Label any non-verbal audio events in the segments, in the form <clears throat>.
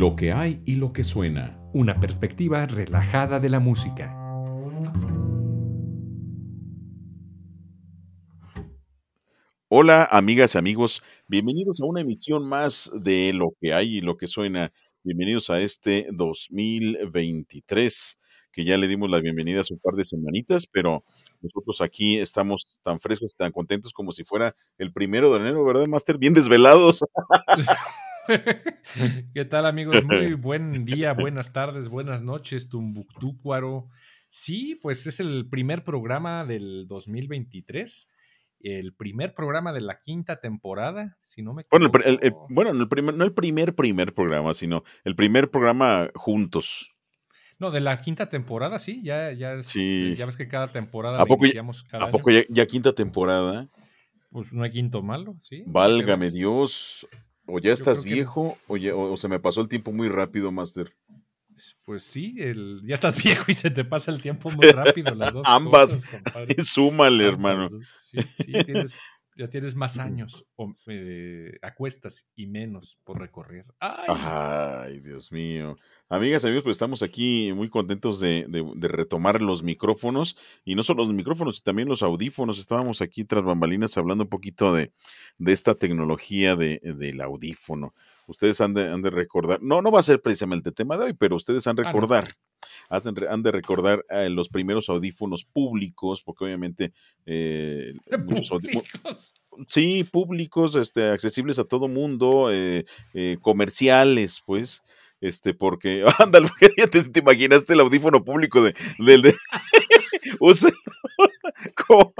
Lo que hay y lo que suena. Una perspectiva relajada de la música. Hola amigas y amigos, bienvenidos a una emisión más de Lo que hay y lo que suena. Bienvenidos a este 2023, que ya le dimos la bienvenida hace un par de semanitas, pero nosotros aquí estamos tan frescos, tan contentos como si fuera el primero de enero, ¿verdad, Master? Bien desvelados. <laughs> <laughs> ¿Qué tal, amigos? Muy <laughs> buen día, buenas tardes, buenas noches, Tumbuctúcuaro. Sí, pues es el primer programa del 2023 el primer programa de la quinta temporada, si no me equivoco. Bueno, el, bueno el primer, no el primer primer programa, sino el primer programa juntos. No, de la quinta temporada, sí, ya, ya, sí. ya ves que cada temporada ¿A poco, iniciamos cada ¿A poco ya, quinta temporada? Pues no hay quinto malo, sí. Válgame Dios. O ya estás viejo, o, o, se me pasó el tiempo muy rápido, Master. Pues sí, el, ya estás <laughs> viejo y se te pasa el tiempo muy <laughs> rápido, las dos. Ambas. <laughs> Súmale, hermano. Sí, sí tienes, ya tienes más años o, eh, a cuestas y menos por recorrer. ¡Ay! Dios mío. Amigas, amigos, pues estamos aquí muy contentos de, retomar los micrófonos y no solo los micrófonos, también los audífonos. Estábamos aquí tras bambalinas hablando un poquito de, esta tecnología del audífono. Ustedes han de, han de, recordar, no, no va a ser precisamente el tema de hoy, pero ustedes han de ah, recordar han de recordar eh, los primeros audífonos públicos, porque obviamente eh, sí, públicos, este, accesibles a todo mundo, eh, eh, comerciales, pues, este, porque, <laughs> ándale, te, te, imaginaste el audífono público de, del de, <laughs> <laughs> como,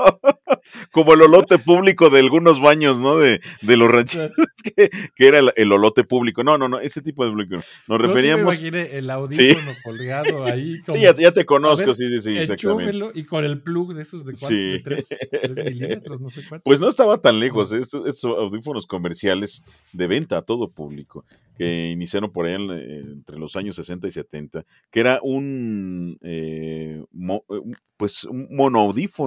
como, el olote público de algunos baños, ¿no? De, de los rancheros, <laughs> que, que era el, el, olote público. No, no, no, ese tipo de público. Nos referíamos. No el audífono colgado ahí. <laughs> Como, sí, ya, ya, te conozco, sí, sí, exactamente. Y con el plug de esos de cuánto, sí. de 3, 3, milímetros, no sé cuánto. Pues no estaba tan lejos, estos, estos audífonos comerciales de venta a todo público que iniciaron por ahí entre los años 60 y 70, que era un, eh, eh pues un monoaudífono,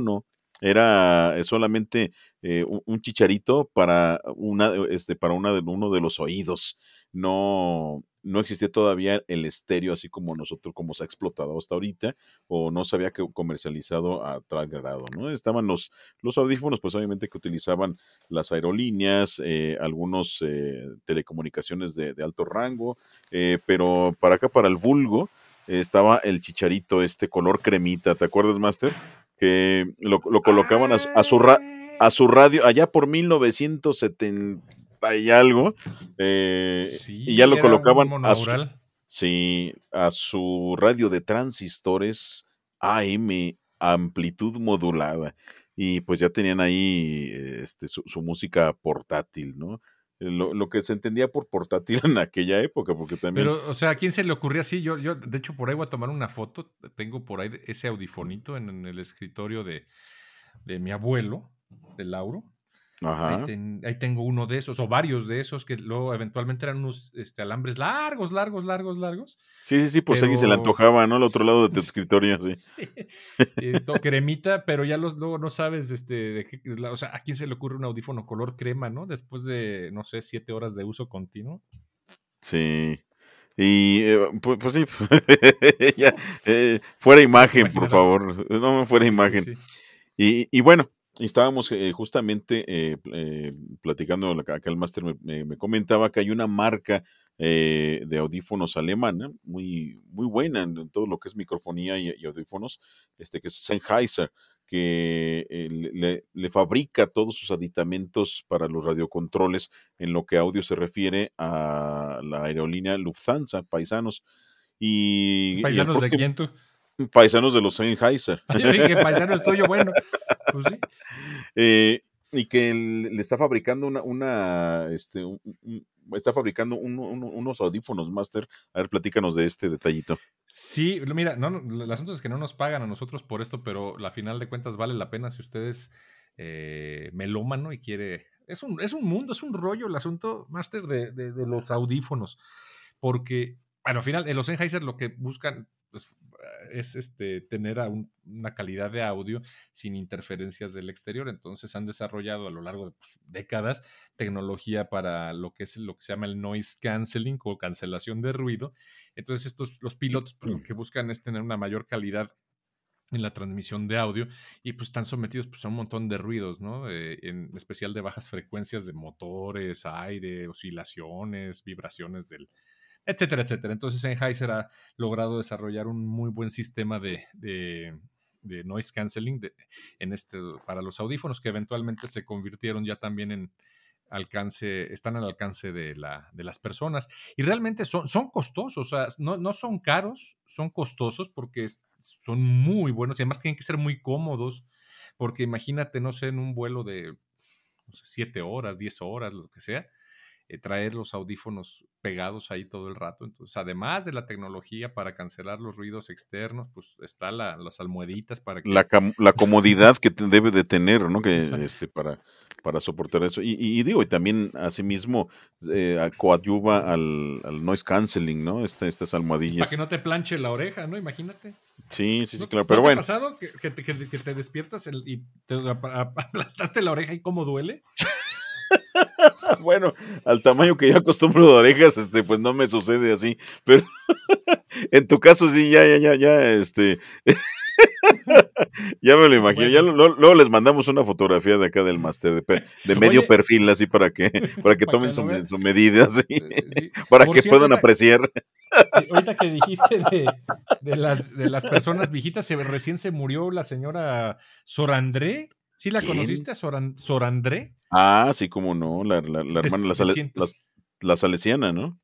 era eh, solamente eh, un, chicharito para una, este, para una de, uno de los oídos. No, no existía todavía el estéreo así como nosotros, como se ha explotado hasta ahorita, o no se había comercializado a tal grado, ¿no? Estaban los, los audífonos, pues obviamente que utilizaban las aerolíneas, eh, algunos telecomunicaciones de, alto rango, pero para acá, para el vulgo, estaba el chicharito, este color cremita, ¿te acuerdas, Master? Que lo, colocaban a, a, su a su radio allá por 1970 y algo. Eh, y ya lo colocaban a su, sí, a su radio de transistores AM, amplitud modulada. Y pues ya tenían ahí este, su, música portátil, ¿no? Lo, que se entendía por portátil en aquella época, porque también... Pero, o sea, ¿a quién se le ocurría así? Yo, yo, de hecho, por ahí voy a tomar una foto. Tengo por ahí ese audifonito en, el escritorio de, de mi abuelo, de Lauro. Ahí, tengo uno de esos, o varios de esos, que luego eventualmente eran unos este, alambres largos, largos, largos, largos. Sí, sí, sí, pues alguien se le antojaba, ¿no? Al otro lado de tu <laughs> escritorio, sí. sí. cremita, pero ya los, luego no sabes, este, de qué, o sea, ¿a quién se le ocurre un audífono color crema, ¿no? Después de, no sé, siete horas de uso continuo. Sí. Y eh, pues, pues, sí, <laughs> ya, eh, fuera imagen, por favor, no fuera imagen. Y, y, bueno, y estábamos eh, justamente eh, eh, platicando, acá el máster me, comentaba que hay una marca de audífonos alemana muy, muy buena en, todo lo que es microfonía y, audífonos, este, que es Sennheiser, que le, le, fabrica todos sus aditamentos para los radiocontroles en lo que audio se refiere a la aerolínea Lufthansa, paisanos. Y, ¿Paisanos de quién tú? Paisanos de los Sennheiser. <laughs> Yo dije, paisanos tuyo, bueno. Pues sí. Eh, y que le está fabricando una, una este, está fabricando unos audífonos Master. A ver, platícanos de este detallito. Sí, mira, no, el asunto es que no nos pagan a nosotros por esto, pero la final de cuentas vale la pena si ustedes eh, melómano y quiere. Es un, es un mundo, es un rollo el asunto, Master, de, de, los audífonos. Porque, bueno, al final, en los Sennheiser lo que buscan pues, es este, tener una calidad de audio sin interferencias del exterior. Entonces han desarrollado a lo largo de pues, décadas tecnología para lo que es lo que se llama el noise canceling o cancelación de ruido. Entonces estos, los pilotos pues, lo que buscan es tener una mayor calidad en la transmisión de audio y pues están sometidos pues, a un montón de ruidos, ¿no? Eh, en especial de bajas frecuencias de motores, aire, oscilaciones, vibraciones del, etcétera, etcétera. Entonces Sennheiser ha logrado desarrollar un muy buen sistema de, de, noise canceling en este, para los audífonos que eventualmente se convirtieron ya también en alcance, están al alcance de, la, de las personas. Y realmente son, son costosos, o sea, no, no son caros, son costosos porque son muy buenos y además tienen que ser muy cómodos, porque imagínate, no sé, en un vuelo de 7 horas, 10 horas, lo que sea, eh, traer los audífonos pegados ahí todo el rato. Entonces, además de la tecnología para cancelar los ruidos externos, pues está la, las almohaditas para que... La, la comodidad que debe de tener, ¿no? Que, este, para, para soportar eso. Y, digo, y también asimismo eh, coadyuva al, al, noise canceling, ¿no? Esta, estas almohadillas. Para que no te planche la oreja, ¿no? Imagínate. Sí, sí, sí, claro. Pero bueno. ¿Te ha pasado que, te despiertas y te <laughs> aplastaste la oreja y cómo duele? <laughs> <laughs> bueno, al tamaño que yo acostumbro de orejas, este, pues no me sucede así, pero <laughs> en tu caso sí, ya, ya, ya, ya, este, <laughs> ya me lo imagino. Ya luego les mandamos una fotografía de acá del máster de, medio perfil, así para que, para que tomen su, medida, para que puedan apreciar. Ahorita que dijiste de, las, de las personas viejitas, se, recién se murió la señora Sorandré. ¿Sí la conociste a Sorandré? Ah, sí, como no, la, la, la hermana, la, sale, la, salesiana, ¿no?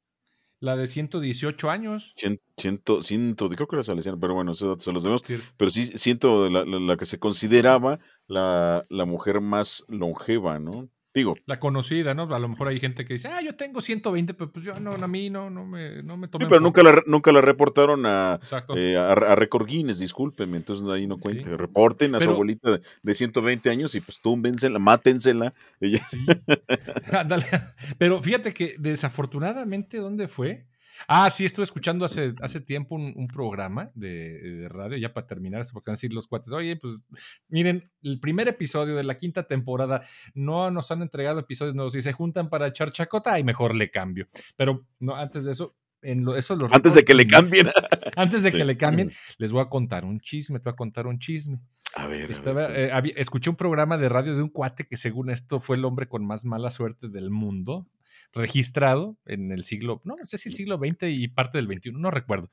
La de 118 años. Ciento, ciento, creo que era salesiana, pero bueno, se, se los demos. Pero sí, siento la, la, que se consideraba la, la mujer más longeva, ¿no? Digo. La conocida, ¿no? A lo mejor hay gente que dice, ah, yo tengo 120, pero pues yo no, a mí no, no me, no me tomé. Sí, pero nunca la, nunca la reportaron a, eh, a, Record Guinness, discúlpeme, entonces ahí no cuente. Reporten a su abuelita de, 120 años y pues túmbensela, mátensela. Ella. Sí. <laughs> pero fíjate que desafortunadamente, ¿dónde fue? Ah, sí, estuve escuchando hace, hace tiempo un, programa de, radio, ya para terminar, porque van a decir los cuates, oye, pues miren, el primer episodio de la quinta temporada no nos han entregado episodios nuevos y se juntan para echar chacota y mejor le cambio. Pero no, antes de eso, en lo, eso antes de que le cambien. Antes de que le cambien, les voy a contar un chisme, te voy a contar un chisme. A ver. Eh, escuché un programa de radio de un cuate que según esto fue el hombre con más mala suerte del mundo registrado en el siglo, no, sé si el siglo XX y parte del XXI, no recuerdo,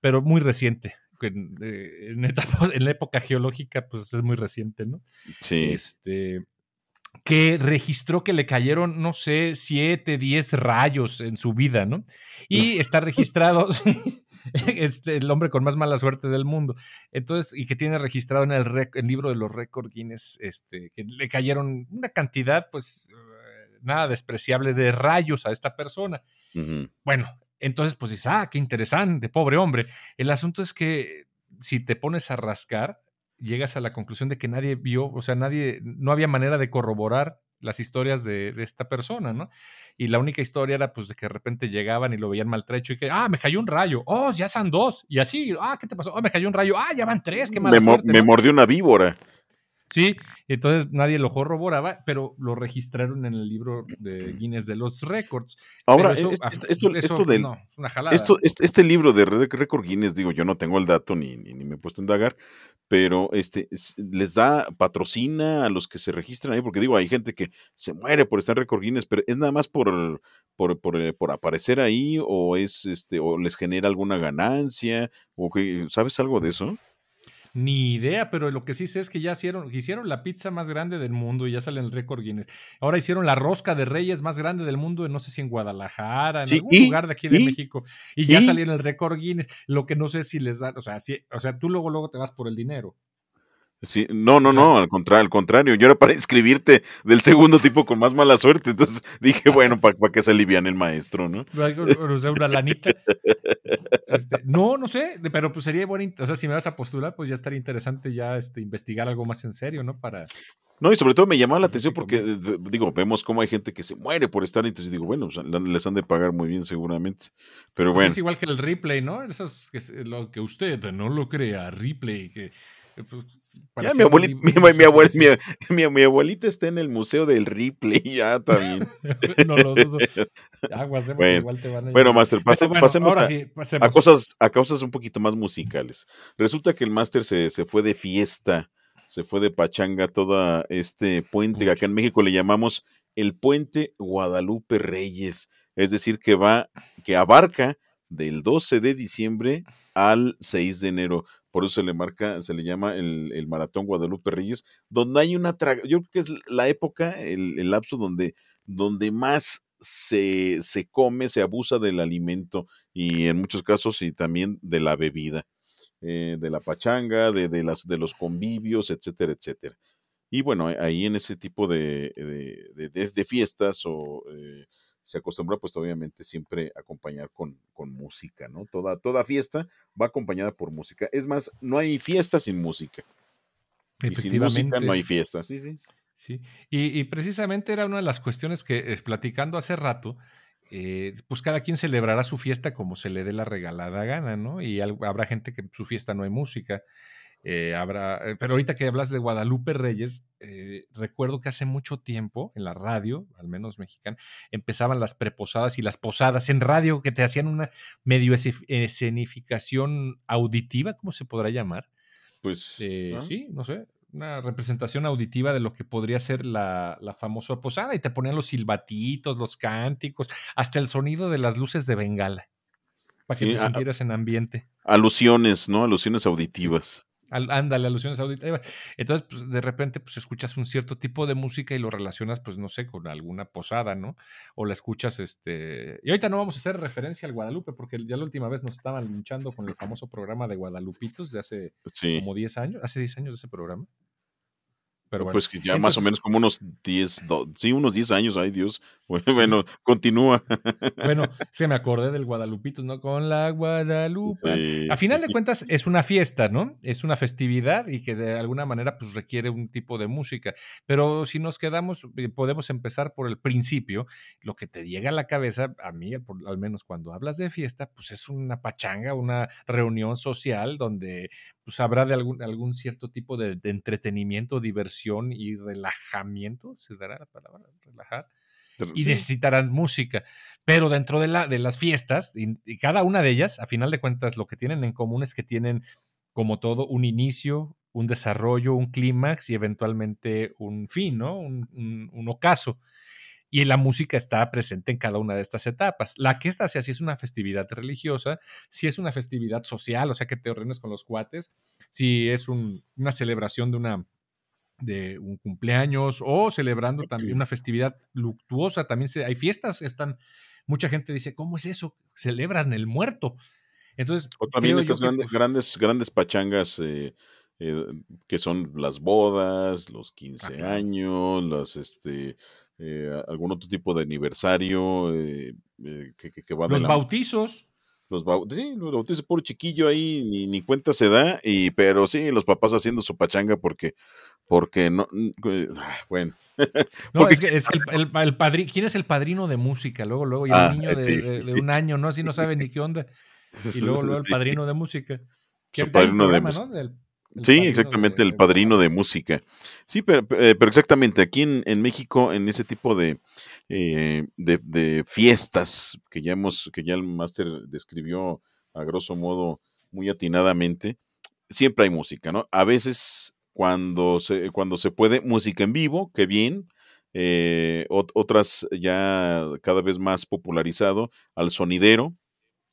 pero muy reciente. En, eh, en, la época geológica, pues es muy reciente, ¿no? Sí. Este, que registró que le cayeron, no sé, siete, diez rayos en su vida, ¿no? Y está registrado <laughs> este, el hombre con más mala suerte del mundo. Entonces, y que tiene registrado en el, el libro de los récords Guinness, este, que le cayeron una cantidad, pues, nada despreciable de rayos a esta persona. Bueno, entonces pues dices, ah, qué interesante, pobre hombre. El asunto es que si te pones a rascar, llegas a la conclusión de que nadie vio, o sea, nadie, no había manera de corroborar las historias de, esta persona, ¿no? Y la única historia era pues de que de repente llegaban y lo veían maltrecho y que, ah, me cayó un rayo, oh, ya son dos, y así, ah, ¿qué te pasó? Oh, me cayó un rayo, ah, ya van tres, qué mala Me, me mordió una víbora. Sí, entonces nadie lo corroboraba, pero lo registraron en el libro de Guinness de los Records. Ahora, esto, este, libro de Record Guinness, digo, yo no tengo el dato ni, ni, me he puesto a indagar, pero este les da patrocina a los que se registran ahí, porque digo, hay gente que se muere por estar en Record Guinness, pero es nada más por, por, por, eh, por aparecer ahí, o es este, o les genera alguna ganancia, o que, ¿sabes algo de eso? Ni idea, pero lo que sí sé es que ya hicieron, hicieron la pizza más grande del mundo y ya sale el récord Guinness. Ahora hicieron la rosca de reyes más grande del mundo, no sé si en Guadalajara, en algún lugar de aquí de México, y ya salió en el récord Guinness. Lo que no sé si les da, o sea, si, o sea, tú luego, luego te vas por el dinero. Sí, no, no, no, al contrario, al contrario, yo era para inscribirte del segundo tipo con más mala suerte, entonces dije, bueno, para que se alivian el maestro, ¿no? O sea, una lanita. Este, no, no sé, pero pues sería bueno, o sea, si me vas a postular, pues ya estaría interesante ya este, investigar algo más en serio, ¿no? Para... No, y sobre todo me llamaba la atención porque, eh, digo, vemos cómo hay gente que se muere por estar, entonces digo, bueno, les han de pagar muy bien seguramente, pero bueno. es igual que el replay, ¿no? Eso es lo que usted no lo crea, replay, que pues, mi, abuelita, está en el museo del Ripley, <laughs> ya también. <laughs> no lo dudo. <laughs> bueno, Master, pasemos a, cosas, a cosas un poquito más musicales. Resulta que el Master se, fue de fiesta, se fue de pachanga todo este puente, que acá en México le llamamos el puente Guadalupe Reyes, es decir, que va, que abarca del 12 de diciembre al 6 de enero por eso se le marca, se le llama el, Maratón Guadalupe Reyes, donde hay una, yo creo que es la época, el, lapso donde, donde más se, se, come, se abusa del alimento y en muchos casos y también de la bebida, eh, de la pachanga, de, de, las, de los convivios, etcétera, etcétera. Y bueno, ahí en ese tipo de, de fiestas o eh, se acostumbra pues obviamente siempre acompañar con, con, música, ¿no? Toda, toda fiesta va acompañada por música. Es más, no hay fiesta sin música. Y sin música no hay fiesta, sí, sí. Sí, y, precisamente era una de las cuestiones que platicando hace rato, eh, pues cada quien celebrará su fiesta como se le dé la regalada gana, ¿no? Y habrá gente que su fiesta no hay música. Eh, habrá, eh, pero ahorita que hablas de Guadalupe Reyes, eh, recuerdo que hace mucho tiempo en la radio, al menos mexicana, empezaban las preposadas y las posadas en radio que te hacían una medio escenificación auditiva, ¿cómo se podrá llamar? Pues sí, no sé, una representación auditiva de lo que podría ser la, la, famosa posada y te ponían los silbatitos, los cánticos, hasta el sonido de las luces de bengala, para que te sintieras en ambiente. Alusiones, ¿no? Alusiones auditivas ándale, alusiones auditivas. Entonces, pues, de repente, pues escuchas un cierto tipo de música y lo relacionas, pues, no sé, con alguna posada, ¿no? O la escuchas, este... Y ahorita no vamos a hacer referencia al Guadalupe, porque ya la última vez nos estaban luchando con el famoso programa de Guadalupitos de hace como 10 años, hace 10 años de ese programa. Pero Pues que ya más o menos como unos 10, sí, unos 10 años, ay Dios. <laughs> Bueno, continúa. Bueno, <laughs> se me acordé del Guadalupito, ¿no? Con la Guadalupe. A final de <laughs> cuentas es una fiesta, ¿no? Es una festividad y que de alguna manera pues requiere un tipo de música. Pero si nos quedamos, eh, podemos empezar por el principio. Lo que te llega a la cabeza, a mí, al menos cuando hablas de fiesta, pues es una pachanga, una reunión social donde pues habrá de algún, algún cierto tipo de, de entretenimiento, diversión y relajamiento, se dará la palabra, relajar y necesitarán música. Pero dentro de, la, de las fiestas, y, cada una de ellas, a final de cuentas, lo que tienen en común es que tienen, como todo, un inicio, un desarrollo, un clímax y eventualmente un fin, ¿no? Un, ocaso. Y la música está presente en cada una de estas etapas. La que esta sea, si es una festividad religiosa, si es una festividad social, o sea, que te reúnes con los cuates, si es una celebración de una de un cumpleaños o celebrando también una festividad luctuosa. También se, hay fiestas, están, mucha gente dice, ¿cómo es eso? Celebran el muerto. Entonces, o también estas grandes, grandes, grandes pachangas eh, eh, que son las bodas, los 15 años, las este eh, algún otro tipo de aniversario que, que, va los bautizos los sí, los bautizos, por chiquillo ahí, ni, ni, cuenta se da, y pero sí, los papás haciendo su pachanga porque porque no, ah, bueno. <laughs> No, es que, es el, el, padrino, ¿quién es el padrino de música? Luego, luego, y un ah, niño de, un año, ¿no? Así no sabe ni qué onda. <laughs> Y luego, luego el padrino de música. El padrino de música. Sí, exactamente, el padrino de música. Sí, pero, eh, pero exactamente, aquí en, en, México, en ese tipo de, eh, de, fiestas que ya hemos, que ya el máster describió a grosso modo muy atinadamente, siempre hay música, ¿no? A veces cuando se, cuando se puede, música en vivo, que bien. Eh, otras ya cada vez más popularizado al sonidero.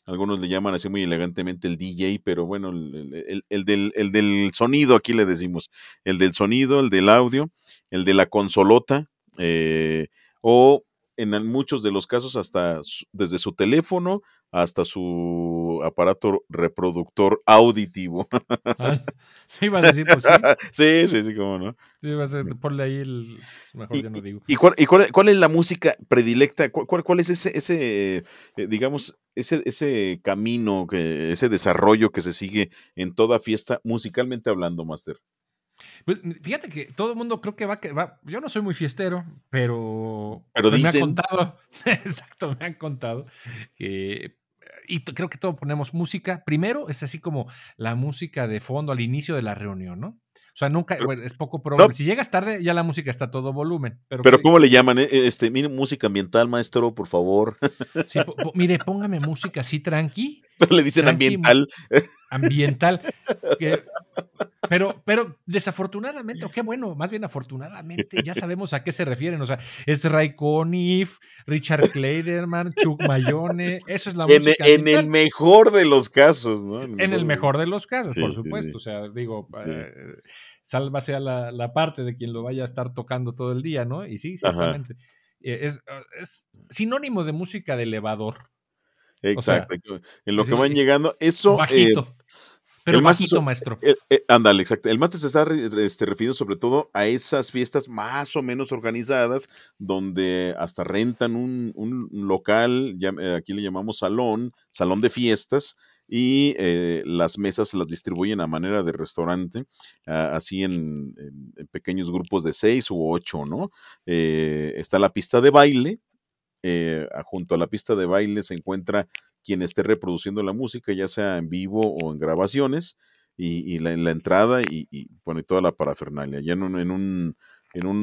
Algunos le llaman así muy elegantemente el DJ, pero bueno, el, del, el del sonido, aquí le decimos, el del sonido, el del audio, el de la consolota, eh, o en muchos de los casos hasta desde su teléfono hasta su aparato reproductor auditivo. Ah, <laughs> <laughs> iba a decir, pues sí. sí, sí, sí, cómo no. Sí, ponle ahí el. Mejor ya no digo. ¿Y, cuál, y cuál, es la música predilecta? ¿Cuál, cuál es ese, ese eh, digamos, ese, ese camino, que, ese desarrollo que se sigue en toda fiesta, musicalmente hablando, Master? Pues, fíjate que todo el mundo creo que va, va yo no soy muy fiestero, pero, pero me han contado, <laughs> exacto, me han contado que y creo que todos ponemos música. Primero es así como la música de fondo al inicio de la reunión, ¿no? O sea, nunca, es poco probable. Si llegas tarde, ya la música está a todo volumen. Pero, pero ¿cómo le llaman? Eh, este, mire, música ambiental, maestro, por favor. Sí, mire, póngame música así tranqui. <laughs> Pero le dicen ambiental. Ambiental. pero, pero desafortunadamente, o qué bueno, más bien afortunadamente, ya sabemos a qué se refieren. O sea, es Ray Conniff, Richard Kleiderman, Chuck Mayone. Eso es la música. En, el mejor de los casos, ¿no? En el, mejor, de los casos, por supuesto. O sea, digo. Eh, sálvase a la, parte de quien lo vaya a estar tocando todo el día, ¿no? Y sí, ciertamente. Eh, es, es, sinónimo de música de elevador. Exacto. en lo que van llegando, eso. Eh, bajito. pero bajito, maestro. Eh, ándale, exacto. El máster se está este, refiriendo sobre todo a esas fiestas más o menos organizadas, donde hasta rentan un, un local, ya, aquí le llamamos salón, salón de fiestas, y eh, las mesas las distribuyen a manera de restaurante, así en, pequeños grupos de seis u ocho, ¿no? Eh, está la pista de baile, eh, junto a la pista de baile se encuentra quien esté reproduciendo la música, ya sea en vivo o en grabaciones, y, la, en la entrada y, y pone toda la parafernalia. Ya en un en un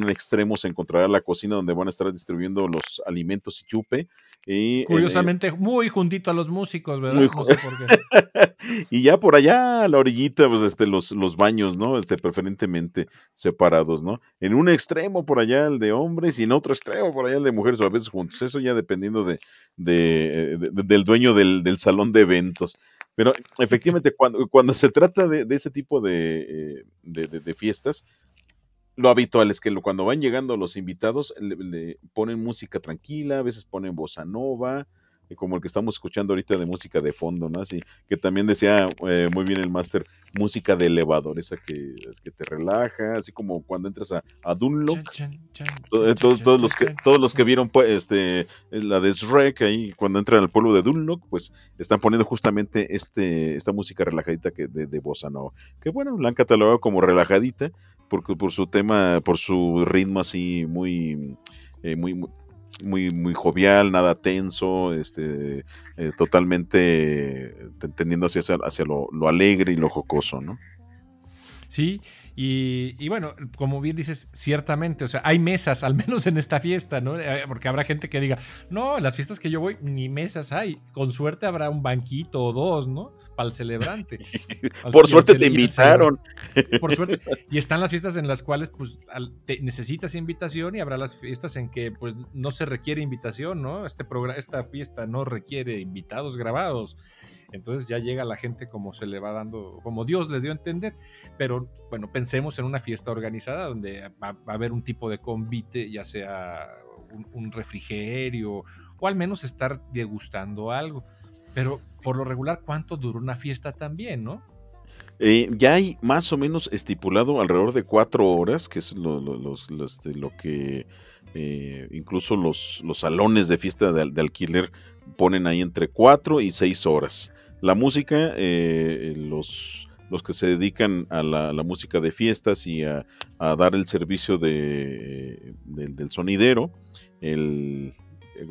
extremo se encontrará la cocina donde van a estar distribuyendo los alimentos y chupe. Y, Curiosamente, muy juntito a los músicos, ¿verdad? no sé por qué. <laughs> y ya por allá a la orillita, pues este, los, los baños, ¿no? Este, preferentemente separados, ¿no? En un extremo por allá el de hombres y en otro extremo por allá el de mujeres, o a veces juntos. Eso ya dependiendo de, de, del dueño del, del, salón de eventos. Pero <laughs> efectivamente, cuando, cuando se trata de, ese tipo de, eh, de fiestas, lo habitual es que cuando van llegando los invitados le, ponen música tranquila, a veces ponen bossa nova, como el que estamos escuchando ahorita de música de fondo, ¿no? Así que también decía eh, muy bien el máster, música de elevador, esa que, que, te relaja, así como cuando entras a, a Dunlock. Todos, todos, los que, todos los que vieron pues, este, la de Shrek ahí, cuando entran al pueblo de Dunlock, pues están poniendo justamente este, esta música relajadita que de, de bossa nova. Que bueno, la han catalogado como relajadita, porque por su tema, por su ritmo así muy, eh, muy muy, muy jovial, nada tenso, este, eh, totalmente tendiendo hacia, hacia lo, lo, alegre y lo jocoso, ¿no? Sí, y, bueno, como bien dices, ciertamente, o sea, hay mesas, al menos en esta fiesta, ¿no? Eh, porque habrá gente que diga, no, en las fiestas que yo voy, ni mesas hay. Con suerte habrá un banquito o dos, ¿no? Para <laughs> el celebrante. Por suerte te invitaron. Por suerte. <laughs> Y están las fiestas en las cuales, pues, necesitas invitación y habrá las fiestas en que, pues, no se requiere invitación, ¿no? Este esta fiesta no requiere invitados grabados. Entonces ya llega la gente como se le va dando, como Dios le dio a entender. Pero bueno, pensemos en una fiesta organizada donde va, a haber un tipo de convite, ya sea un, refrigerio o al menos estar degustando algo. Pero por lo regular, ¿cuánto dura una fiesta también, no? Eh, ya hay más o menos estipulado alrededor de cuatro horas, que es lo, este, que eh, incluso los, los, salones de fiesta de, alquiler ponen ahí entre cuatro y seis horas. La música, eh, los, los que se dedican a la, música de fiestas y a, dar el servicio de, del sonidero, el,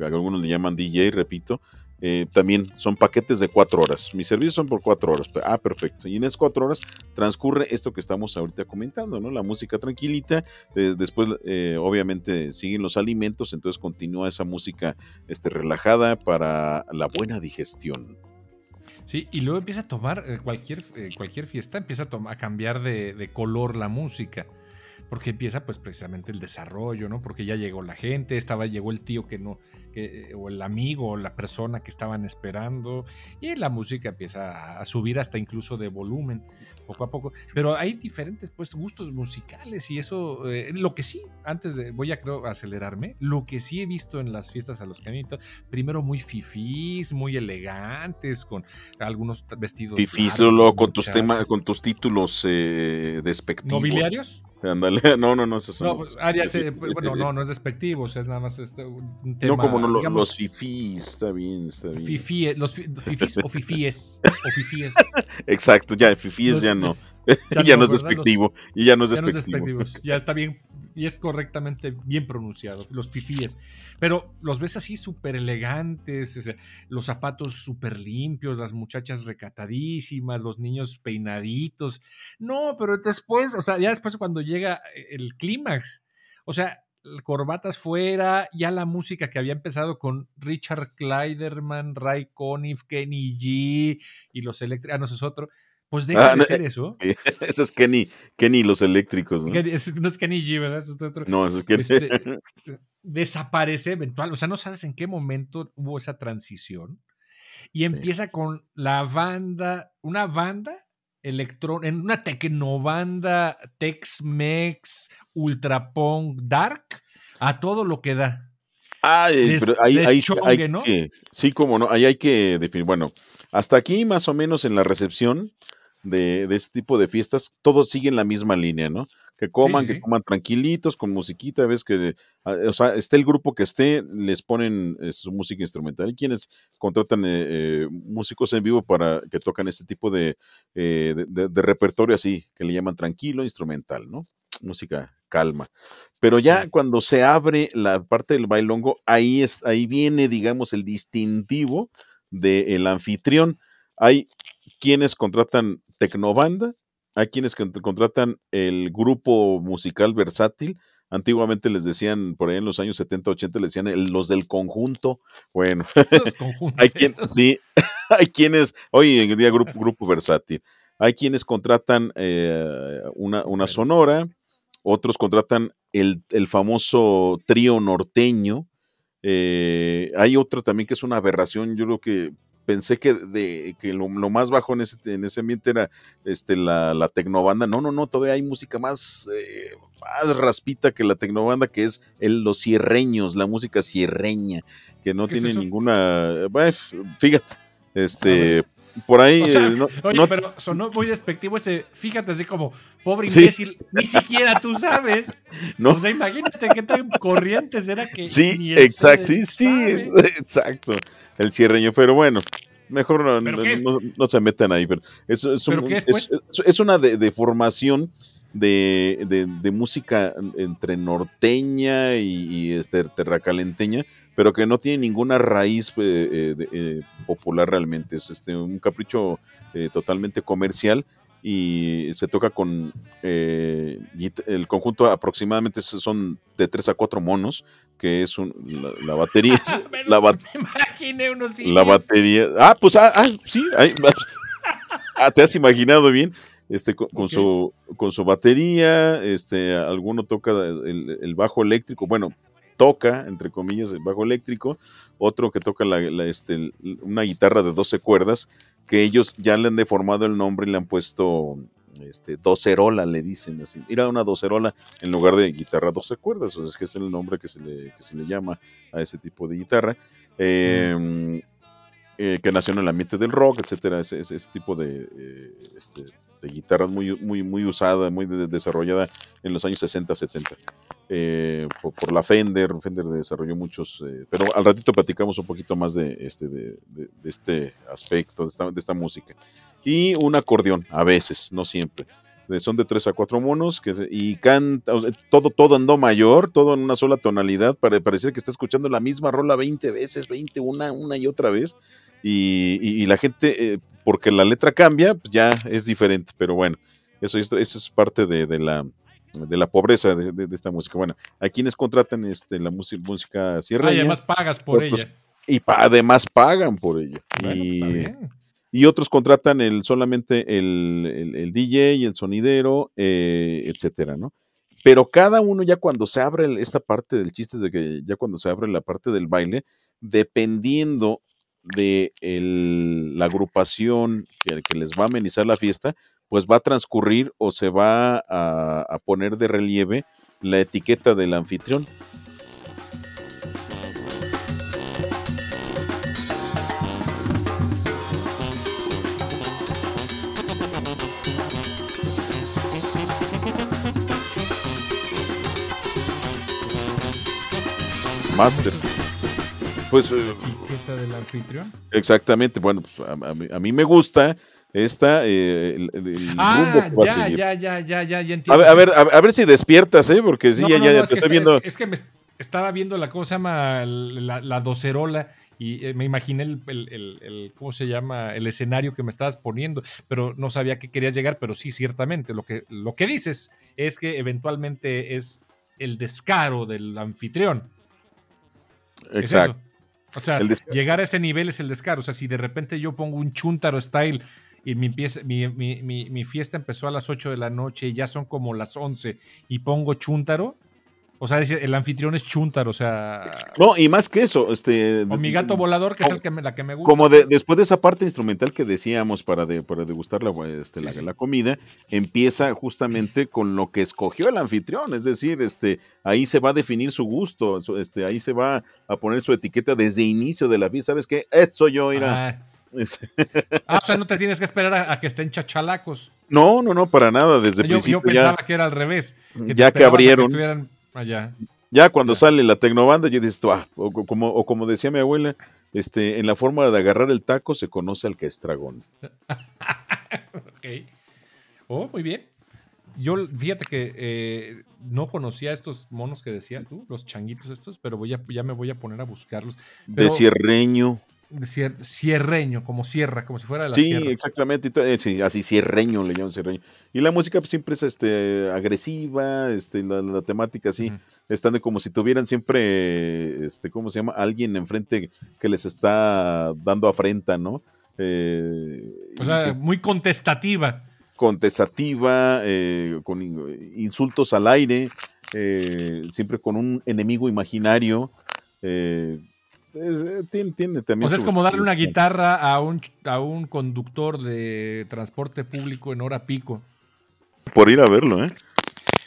algunos le llaman DJ, repito, eh, también son paquetes de cuatro horas. Mis servicios son por cuatro horas. Ah, perfecto. Y en esas cuatro horas transcurre esto que estamos ahorita comentando, ¿no? La música tranquilita. después, eh, obviamente, siguen los alimentos. Entonces continúa esa música este, relajada para la buena digestión. Sí, y luego empieza a tomar, eh, cualquier, eh, cualquier fiesta empieza a, a cambiar de, color la música. Porque empieza pues precisamente el desarrollo, ¿no? Porque ya llegó la gente, estaba, llegó el tío que no, que, o el amigo o la persona que estaban esperando, y la música empieza a subir hasta incluso de volumen, poco a poco. Pero hay diferentes pues gustos musicales y eso, eh, lo que sí, antes de, voy a creo acelerarme, lo que sí he visto en las fiestas a los canitos, primero muy fifís, muy elegantes, con algunos vestidos. Fifís, luego con tus temas, con tus títulos eh, despectivos. ¿Nobiliarios? <laughs> <laughs> No, no, no, eso son. No, pues, ah, bueno, no, no es despectivo, es nada más este, un tema. No, como no, los fifís, está bien, está bien. Fifí, los fifís o fifíes. o fifíes. <laughs> Exacto, ya, fifíes ya no. <laughs> Ya, no, es despectivo. y ya no es despectivo. Ya está bien y es correctamente bien pronunciado, los fifíes. Pero los ves así súper elegantes, los zapatos súper limpios, las muchachas recatadísimas, los niños peinaditos. No, pero después, o sea, ya después cuando llega el clímax, o sea, corbatas fuera, ya la música que había empezado con Richard Kleiderman, Ray Conniff, Kenny G y los eléctricos, ah, no, eso es otro pues deja ah, de ser eso. <laughs> Eso es Kenny, Kenny los eléctricos, ¿no? no es Kenny G, ¿verdad? No, eso es Kenny. Este, <laughs> desaparece eventual. O sea, no sabes en qué momento hubo esa transición. Y empieza con la banda, una banda electro, en una tecnobanda Tex-Mex, Ultra Punk, Dark, a todo lo que da. Ay, pero ahí, hay que, sí, como no, ahí hay que definir, bueno, hasta aquí más o menos en la recepción de, de, este tipo de fiestas, todos siguen la misma línea, ¿no? Que coman, que coman tranquilitos, con musiquita, ves que, ah, o sea, esté el grupo que esté, les ponen eh, su música instrumental. Hay quienes contratan eh, eh, músicos en vivo para que tocan este tipo de, de, repertorio así, que le llaman tranquilo, instrumental, ¿no? Música calma. Pero ya cuando se abre la parte del bailongo, ahí, es, ahí viene, digamos, el distintivo del anfitrión. Hay quienes contratan Tecnobanda, hay quienes contratan el grupo musical versátil. Antiguamente les decían, por ahí en los años 70, 80, les decían los del conjunto. Bueno, <laughs> hay quienes, sí, <laughs> hay quienes, hoy en día grupo, grupo versátil. Hay quienes contratan eh, una, una sonora, otros contratan el, famoso trío norteño. Eh, hay otro también que es una aberración, yo creo que pensé que, de, que lo, más bajo en ese, en ese ambiente era este, la, la tecnobanda. No, no, no, todavía hay música más, eh, más raspita que la tecnobanda, que es el, los cierreños, la música cierreña, que no tiene ninguna. Bueno, fíjate, este. Por ahí. Eh, oye, pero sonó muy despectivo ese. Fíjate, así como, pobre imbécil, ni <laughs> siquiera tú sabes. No. O sea, imagínate qué tan corriente será que. Sí, exacto, sí, sí, <laughs> exacto el cierreño, pero bueno, mejor no, se metan ahí. Pero es, es, es, una deformación de, de, música entre norteña y, este, terracalenteña, pero que no tiene ninguna raíz eh, eh, eh, popular realmente. Es este, un capricho totalmente comercial y se toca con eh, el conjunto aproximadamente son de 3 a 4 monos, que es un, la, batería. <laughs> la, la batería. Ah, pues ah, ah sí, ah, te has imaginado bien. Este, con, su, con su batería, este, alguno toca el, el, bajo eléctrico, bueno, toca, entre comillas, el bajo eléctrico, otro que toca la, este, una guitarra de 12 cuerdas, que ellos ya le han deformado el nombre y le han puesto este, docerola, le dicen así. Mira, una docerola en lugar de guitarra 12 cuerdas, o sea, es que es el nombre que se le, que se le llama a ese tipo de guitarra. Em, eh, que nació en el ambiente del rock, etcétera, ese, ese, tipo de, eh, este, de guitarras muy, muy, muy usada, muy desarrollada en los años 60, 70. Eh, por, la Fender, Fender desarrolló muchos, eh, pero al ratito platicamos un poquito más de este, de, este aspecto, de esta, de esta, música. Y un acordeón, a veces, no siempre. son de tres a cuatro monos que y canta, todo, todo en do mayor, todo en una sola tonalidad, para parecer que está escuchando la misma rola 20 veces, 20, una, una y otra vez. Y, la gente, eh, porque la letra cambia, pues ya es diferente, pero bueno, eso, eso es parte de la de la pobreza de, esta música. Bueno, hay quienes contratan este, la música, música sierra. y además pagas por ella. Y además pagan por ella. y, otros contratan el, solamente el, el, DJ, el sonidero, eh, etcétera, ¿no? pero cada uno ya cuando se abre esta parte del chiste es de que ya cuando se abre la parte del baile, dependiendo de la agrupación que, que, les va a amenizar la fiesta, pues va a transcurrir o se va a poner de relieve la etiqueta del anfitrión. Master. Pues. ¿La etiqueta del anfitrión? Exactamente. Bueno, pues a, mí, me gusta esta. Eh, el, ah, ya, ya, ya, ya, ya, entiendo. A ver, a ver, si despiertas, ¿eh? Porque sí, ya, ya, ya te estoy viendo. Es, que me estaba viendo la cosa, se llama la, la docerola y eh, me imaginé el, el, el, ¿cómo se llama? El escenario que me estabas poniendo, pero no sabía que querías llegar, pero sí, ciertamente, lo que, lo que dices es que eventualmente es el descaro del anfitrión. Exacto. o sea, llegar a ese nivel es el descaro. O sea, si de repente yo pongo un chuntaro style y mi, mi, mi, mi, fiesta empezó a las 8 de la noche y ya son como las 11 y pongo chuntaro, o sea, el anfitrión es Chuntar, o sea. No, y más que eso, este. O mi gato volador, que es el que me, la que me gusta. Como de, después de esa parte instrumental que decíamos para, de, para degustar la, este, la, comida, empieza justamente con lo que escogió el anfitrión. Es decir, este, ahí se va a definir su gusto, este, ahí se va a poner su etiqueta desde inicio de la fiesta. ¿Sabes qué? Esto soy yo, mira. Ah. ah, o sea, no te tienes que esperar a, que estén chachalacos. No, no, no, para nada. Desde principio. Yo pensaba que era al revés. ya que abrieron. Allá. Ya cuando sale la tecnobanda, yo dices, ah, o, como, o como decía mi abuela, este, en la forma de agarrar el taco se conoce al que es dragón. <laughs> ok. Oh, muy bien. Yo, fíjate que eh, no conocía estos monos que decías tú, los changuitos estos, pero voy a, ya me voy a poner a buscarlos. de cierreño cierreño, como sierra, como si fuera de la sí, exactamente, eh, sí, así cierreño le llaman cierreño. Y la música pues, siempre es este, agresiva, este, la, temática así, están de como si tuvieran siempre, este, ¿cómo se llama? Alguien enfrente que les está dando afrenta, ¿no? Eh, o sea, muy contestativa. Contestativa, eh, con insultos al aire, siempre con un enemigo imaginario. Eh, eh, tiene, también. O sea, es como darle una guitarra a un, a un conductor de transporte público en hora pico. Por ir a verlo, ¿eh?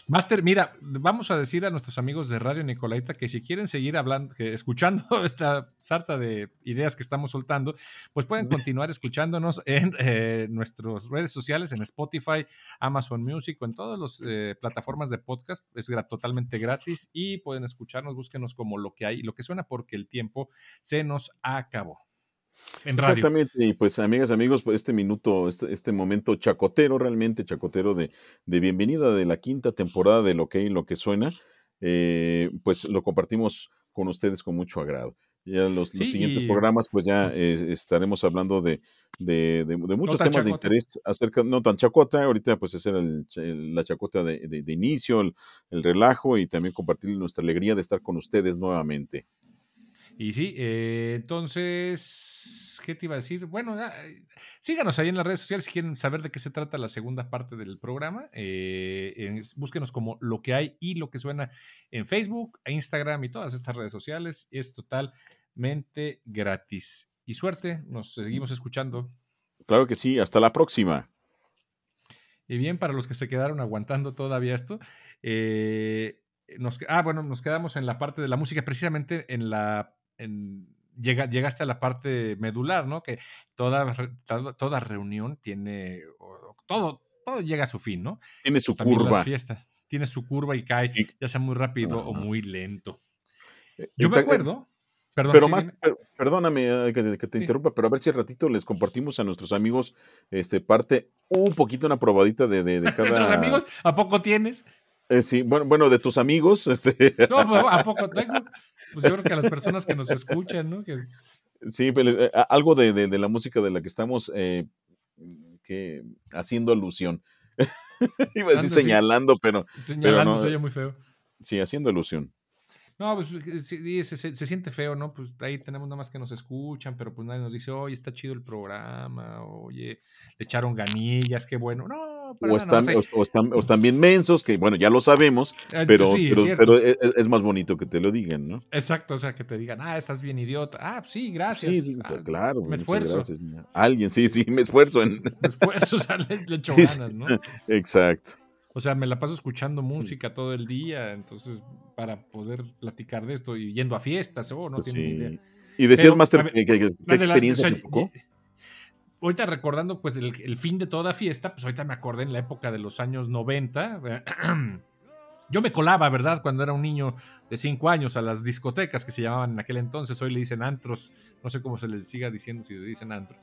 Master, mira, vamos a decir a nuestros amigos de Radio Nicolaita que si quieren seguir hablando, que escuchando <laughs> esta sarta de ideas que estamos soltando, pues pueden continuar escuchándonos en eh, nuestras redes sociales, en Spotify, Amazon Music o en todas las eh, plataformas de podcast. Es totalmente gratis y pueden escucharnos, búsquenos como lo que hay, lo que suena porque el tiempo se nos acabó. Exactamente, y pues amigas, amigos, pues este minuto, este, este momento chacotero, realmente chacotero de, de, bienvenida de la quinta temporada de Lo que hay, lo que suena, eh, pues lo compartimos con ustedes con mucho agrado. Ya los, los siguientes programas, pues ya eh, estaremos hablando de, de, de muchos temas de interés acerca, no tan chacota, ahorita pues es el, la chacota de, inicio, el, el relajo y también compartir nuestra alegría de estar con ustedes nuevamente. Y sí, eh, entonces, ¿qué te iba a decir? Bueno, eh, síganos ahí en las redes sociales si quieren saber de qué se trata la segunda parte del programa. Eh, búsquenos como lo que hay y lo que suena en Facebook, Instagram y todas estas redes sociales. Es totalmente gratis. Y suerte, nos seguimos escuchando. Claro que sí, hasta la próxima. Y bien, para los que se quedaron aguantando todavía esto, nos, ah, bueno, nos quedamos en la parte de la música, precisamente en la llega, llegaste a la parte medular, ¿no? Que toda, toda, reunión tiene, todo, todo llega a su fin, ¿no? Tiene su curva. fiestas, tiene su curva y cae, ya sea muy rápido o muy lento. Eh, Yo me acuerdo. Perdón, pero más, perdóname eh, que, te interrumpa, pero a ver si al ratito les compartimos a nuestros amigos este parte un poquito una probadita de, de, de <laughs> cada. ¿Nuestros amigos? ¿A poco tienes? Eh, sí, bueno, bueno, de tus amigos, <laughs> este. No, pues, ¿a poco tengo? Pues yo creo que a las personas que nos escuchan, ¿no? Sí, eh, algo de, la música de la que estamos eh, que, haciendo alusión. <laughs> Iba a decir señalando, pero. Señalando se oye muy feo. Sí, haciendo alusión. No, pues se, se, siente feo, ¿no? Pues ahí tenemos nada más que nos escuchan, pero pues nadie nos dice, oye, está chido el programa, oye, le echaron ganillas, qué bueno. No, o, están, o, están, bien mensos, que bueno, ya lo sabemos, ah, pero, pero, e, e, es, más bonito que te lo digan, ¿no? Exacto, o sea, que te digan, ah, estás bien idiota. Ah, sí, gracias. Sí, ah, claro. Me esfuerzo. Alguien, sí, sí, me esfuerzo. En... <laughs> Me esfuerzo, o sea, le, <laughs> echo ganas, ¿no? <laughs> Exacto. O sea, me la paso escuchando música todo el día, entonces, para poder platicar de esto y yendo a fiestas, oh, no tiene ni idea. Y decías, Master, ¿qué, experiencia te tocó? Ahorita recordando pues el, fin de toda fiesta, pues ahorita me acordé en la época de los años 90. <clears throat> Yo me colaba, ¿verdad? Cuando era un niño de 5 años a las discotecas que se llamaban en aquel entonces, hoy le dicen antros, no sé cómo se les siga diciendo si le dicen antros,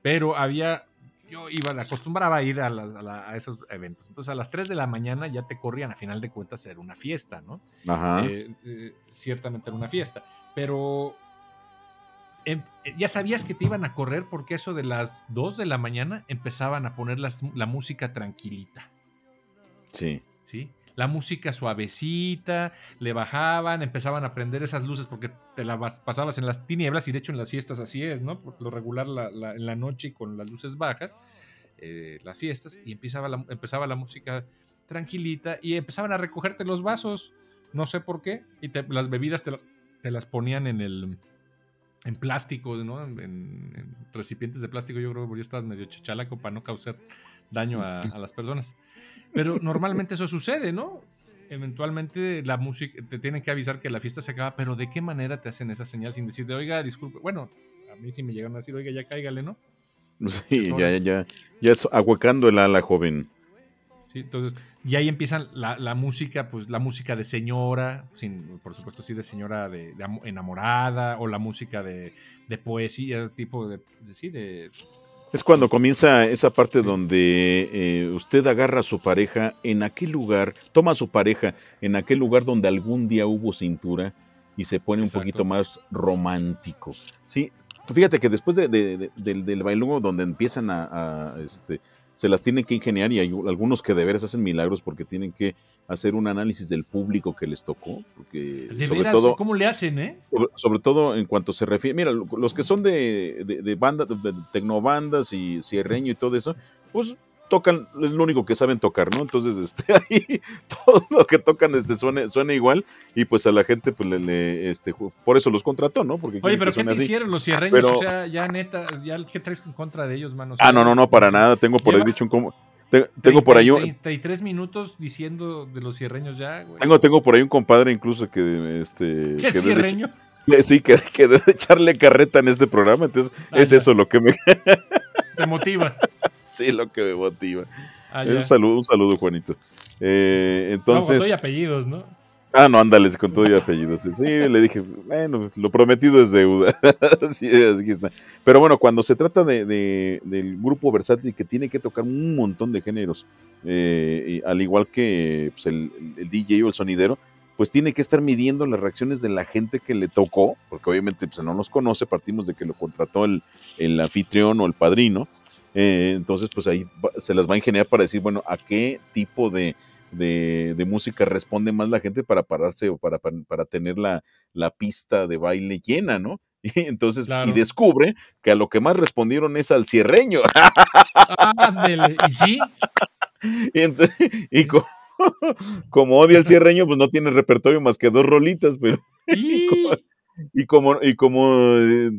pero había, yo iba, acostumbraba a ir a, esos eventos, entonces a las 3 de la mañana ya te corrían, a final de cuentas era una fiesta, ¿no? Ajá. Eh, eh, ciertamente era una fiesta, pero eh, ya sabías que te iban a correr porque eso de las 2 de la mañana empezaban a poner la música tranquilita. Sí. Sí. La música suavecita, le bajaban, empezaban a prender esas luces porque te la pasabas en las tinieblas y de hecho en las fiestas así es, ¿no? Por lo regular en la noche y con las luces bajas, eh, las fiestas, y empezaba la, empezaba la música tranquilita y empezaban a recogerte los vasos, no sé por qué, y las bebidas te las ponían en el, en plástico, ¿no? En, recipientes de plástico, yo creo que ya estabas medio chachalaco para no causar daño a, las personas. Pero normalmente eso sucede, ¿no? Eventualmente la música, te tienen que avisar que la fiesta se acaba, pero ¿de qué manera te hacen esa señal sin decirte, oiga, disculpe? Bueno, a mí sí me llegaron a decir, oiga, ya cáigale, ¿no? Sí, ya, ya, ya, ya es ahuecando el ala joven. Entonces, y ahí empiezan la, música, pues la música de señora, sin, por supuesto sí de señora de, enamorada, o la música de, poesía, tipo de, sí, de... Es cuando comienza esa parte donde eh, usted agarra a su pareja en aquel lugar, toma a su pareja en aquel lugar donde algún día hubo cintura y se pone un poquito más romántico. Sí, fíjate que después del, del bailongo donde empiezan a, a este, se las tienen que ingeniar y hay algunos que de veras hacen milagros porque tienen que hacer un análisis del público que les tocó. Porque de sobre veras, todo, ¿cómo le hacen, eh? Sobre, todo en cuanto se refiere, mira, los que son de, de, de bandas, de tecnobandas y cierreño y todo eso, pues tocan, es lo único que saben tocar, ¿no? Entonces, este, <laughs> ahí todo lo que tocan este, suena, suena igual y pues a la gente, pues le, este, por eso los contrató, ¿no? Porque Oye, pero ¿qué te hicieron los cierreños? o sea, ya neta, ya ¿qué traes en contra de ellos, mano? ah, no, no, no, para nada, tengo por ahí dicho un como... Tengo por ahí un... 33 minutos diciendo de los cierreños ya, güey. Tengo, tengo por ahí un compadre incluso que, este... ¿Qué cierreño? sí, que, que debe echarle carreta en este programa, entonces es eso lo que me... Te motiva. Sí, lo que me motiva. Ah, un saludo, un saludo, Juanito. Eh, entonces. con todo y apellidos, ¿no? Ah, no, ándale, con todo y apellidos. Sí, le dije, bueno, lo prometido es deuda. <laughs> así, así está. Pero bueno, cuando se trata de, del grupo versátil que tiene que tocar un montón de géneros, eh, al igual que pues, el, DJ o el sonidero, pues tiene que estar midiendo las reacciones de la gente que le tocó, porque obviamente pues, no nos conoce, partimos de que lo contrató el, el anfitrión o el padrino, eh, entonces, pues ahí se las va a ingeniar para decir, bueno, a qué tipo de, música responde más la gente para pararse o para, para, tener la, pista de baile llena, ¿no? <laughs> Y entonces, y descubre que a lo que más respondieron es al cierreño. ¿y sí? <laughs> Y, <laughs> como, odia el cierreño, pues no tiene repertorio más que dos rolitas, pero... Y como, y como eh,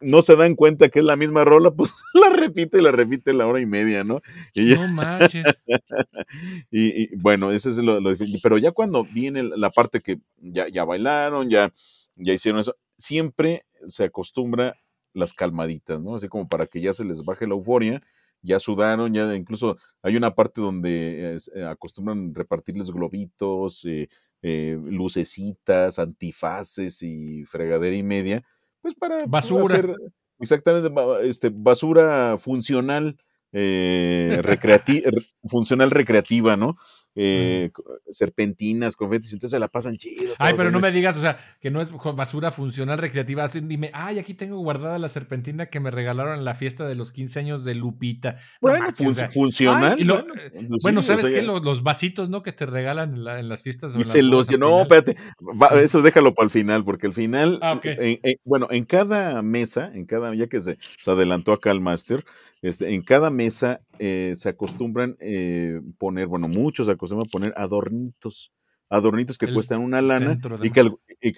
no se dan cuenta que es la misma rola, pues <laughs> la repite y la repite la hora y media, ¿no? Y no manches. <laughs> y, bueno, eso es lo, Pero ya cuando viene la parte que ya, ya bailaron, ya, ya hicieron eso, siempre se acostumbra las calmaditas, ¿no? Así como para que ya se les baje la euforia, ya sudaron, ya incluso hay una parte donde eh, acostumbran repartirles globitos, eh, eh, lucecitas, antifaces y fregadera y media, pues para basura. Hacer exactamente este, basura funcional, eh, funcional recreativa, ¿no? eh, serpentinas, confetis, entonces se la pasan chido. Ay, pero no me digas, o sea, que no es basura funcional recreativa. Dime, ay, aquí tengo guardada la serpentina que me regalaron en la fiesta de los 15 años de Lupita. Bueno, funcional. bueno, ¿sabes qué? Los, vasitos, ¿no? Que te regalan en, las fiestas. Y se los No, espérate, eso déjalo para el final, porque al final, ah, bueno, en cada mesa, en cada, ya que se, se adelantó acá el máster, este, en cada mesa eh, se acostumbran eh, poner, bueno, muchos se acostumbran poner adornitos, adornitos que cuestan una lana y que,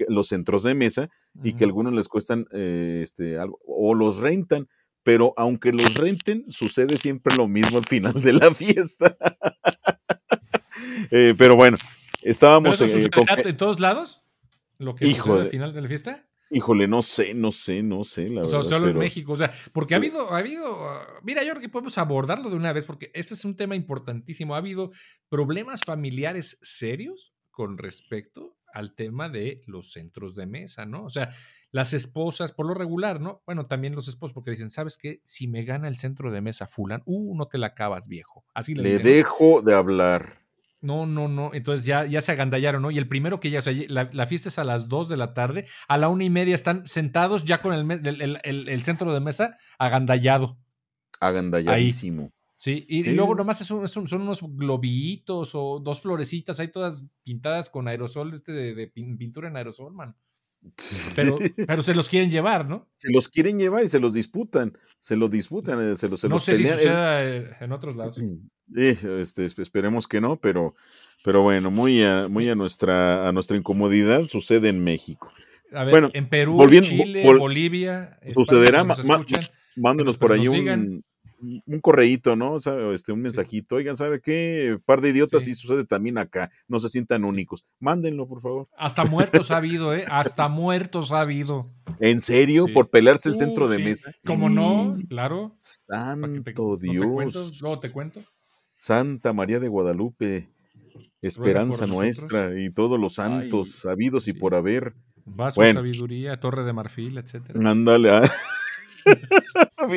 los centros de mesa y que algunos les cuestan eh, este, algo, o los rentan, pero aunque los renten, sucede siempre lo mismo al final de la <laughs> fiesta. pero bueno, estábamos en todos lados. Lo que Hijo al final de la fiesta. Híjole, no sé, no sé, no sé, la o solo en México, o sea, porque ha habido, ha habido, mira, yo creo que podemos abordarlo de una vez, porque este es un tema importantísimo. Ha habido problemas familiares serios con respecto al tema de los centros de mesa, ¿no? O sea, las esposas, por lo regular, ¿no? Bueno, también los esposos, porque dicen, ¿sabes qué? Si me gana el centro de mesa fulan, uh, no te la acabas, viejo. Así le, le dejo de hablar. No, no, no. Entonces ya, ya se agandallaron, ¿no? Y el primero que ya, o sea, la, fiesta es a las 2 de la tarde, a la una y media están sentados ya con el, el, centro de mesa agandallado. Agandalladísimo. Sí, y, luego nomás son unos globitos o dos florecitas ahí todas pintadas con aerosol, este de, pintura en aerosol, man. Pero, <laughs> pero se los quieren llevar, ¿no? Se los quieren llevar y se los disputan. Se los disputan, eh, se los, se no sé si suceda eh, en otros lados. <clears throat> este, esperemos que no, pero, pero bueno, muy a, muy a nuestra, a nuestra incomodidad sucede en México. A ver, bueno, en Perú, Chile, Bolivia, sucederá. Mándenos por ahí un, un correíto, ¿no? O sea, este, un mensajito. Oigan, ¿sabe qué? Par de idiotas sí. y sucede también acá. No se sientan únicos. Mándenlo, por favor. Hasta muertos ha habido, ¿eh? Hasta <laughs> muertos ha habido. ¿En serio? ¿Por pelearse el centro de mesa? ¿Cómo no? Claro. Santo Dios. Luego te cuento. Santa María de Guadalupe, esperanza nuestra y todos los santos sabidos y por haber. Vaso, sabiduría, torre de marfil, etcétera. Ándale. <laughs> <laughs> Ah.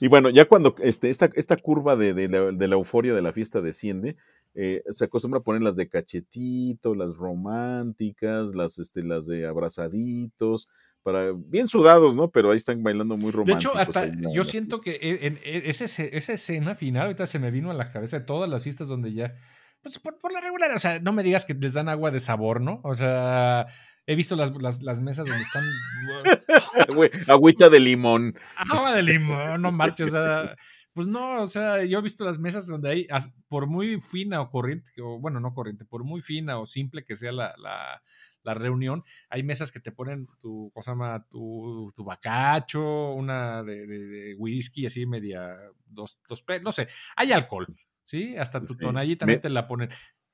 y bueno, ya cuando este, esta, esta curva de, de, la, euforia de la fiesta desciende, eh, se acostumbra a poner las de cachetito, las románticas, las, este, las de abrazaditos, para bien sudados, ¿no? Pero ahí están bailando muy románticos. De hecho, hasta yo siento que e, en, e, esa escena final, ahorita se me vino a la cabeza de todas las fiestas donde ya, pues por, la regular, o sea, no me digas que les dan agua de sabor, ¿no? O sea, he visto las, las, mesas donde están... <laughs> agüita de limón. Agua de limón, no marches, o sea... Pues no, o sea, yo he visto las mesas donde hay, por muy fina o corriente, o bueno, no corriente, por muy fina o simple que sea la, la reunión, hay mesas que te ponen tu, cosa llama? Tu, tu bacacho, una de, whisky, así media, dos, dos, no sé, hay alcohol, ¿sí? Hasta tu tonallita también te la ponen.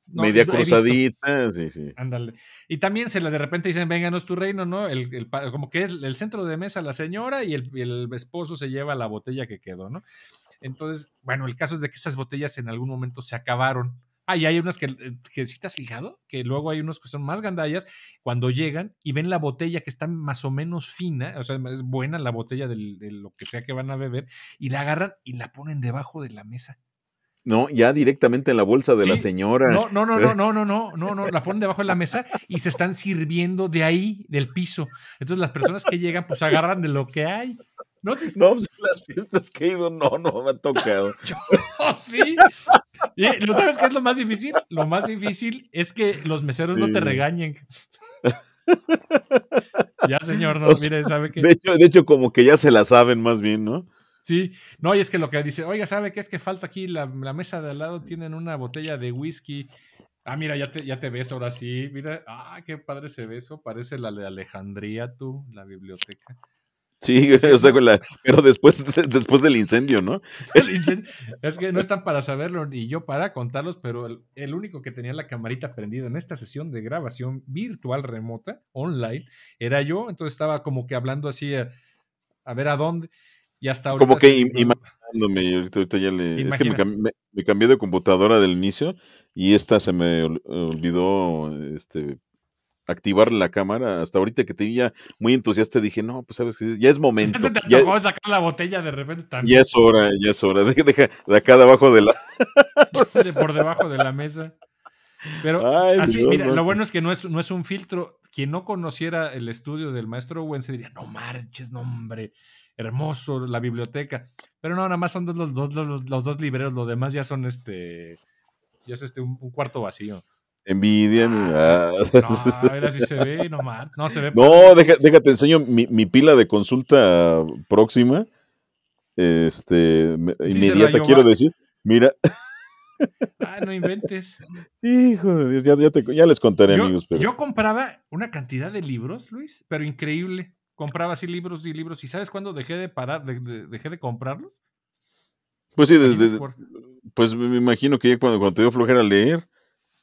Media cruzadita, sí, sí. Ándale. Y también se la de repente dicen, vénganos tu reino, ¿no? El, como que es el centro de mesa la señora y el, y el esposo se lleva la botella que quedó, ¿no? Entonces, bueno, el caso es de que esas botellas en algún momento se acabaron Ah, y hay unas que, eh, que si te has fijado, que luego hay unos que son más gandallas, cuando llegan y ven la botella que está más o menos fina, o sea, es buena la botella de lo que sea que van a beber, y la agarran y la ponen debajo de la mesa. No, ya directamente en la bolsa de la señora. No, no, no, no, <laughs> no, no, no, no, no, la ponen debajo de la mesa y se están sirviendo de ahí, del piso. Entonces las personas que llegan, pues agarran de lo que hay. No, no pues, las fiestas que he ido, no, no me ha tocado. <laughs> Yo, sí. Y, ¿No sabes qué es lo más difícil? Lo más difícil es que los meseros no te regañen. <laughs> ya, señor, no, mire, sabe que. De hecho, de hecho, como que ya se la saben más bien, ¿no? Sí, no, y es que lo que dice, oiga, ¿sabe qué es que falta aquí? La, mesa de al lado tienen una botella de whisky. Ah, mira, ya te, ya te ves ahora sí. Mira, ah, qué padre ese beso. Parece la de Alejandría, tú, la biblioteca. Sí, o sea, pero después, después del incendio, ¿no? <laughs> es que no están para saberlo ni yo para contarlos, pero el, único que tenía la camarita prendida en esta sesión de grabación virtual remota, online, era yo. Entonces estaba como que hablando así a, ver a dónde. Y hasta ahorita. Como que imaginándome, ahorita, ya le. Es que me cambié, de computadora del inicio y esta se me olvidó este, activar la cámara. Hasta ahorita que te vi ya muy entusiasta, dije, no, pues sabes que ya es <laughs> momento. Se te ya, sacar la botella de repente también. Ya es hora, ya es hora. Deja, deja de acá debajo de la. <laughs> por debajo de la mesa. Pero así, mira, lo bueno es que no es, no es un filtro. Quien no conociera el estudio del maestro Owen se diría, no marches, no hombre, hermoso, la biblioteca. Pero no, nada más son los, dos, los, dos libreros, lo demás ya son este, ya es este un cuarto vacío. Envidia. Ah, no, a ver si se ve, no No, se ve. No, déjate, enseño mi, pila de consulta próxima. este, inmediata, quiero decir. Mira. Ah, no inventes. <laughs> Hijo de Dios, ya, ya, les contaré, amigos. Yo compraba una cantidad de libros, Luis, pero increíble. Compraba así libros y libros. ¿Y sabes cuándo dejé de parar, dejé de comprarlos? Pues sí, pues me imagino que ya cuando, cuando te dio flojera leer.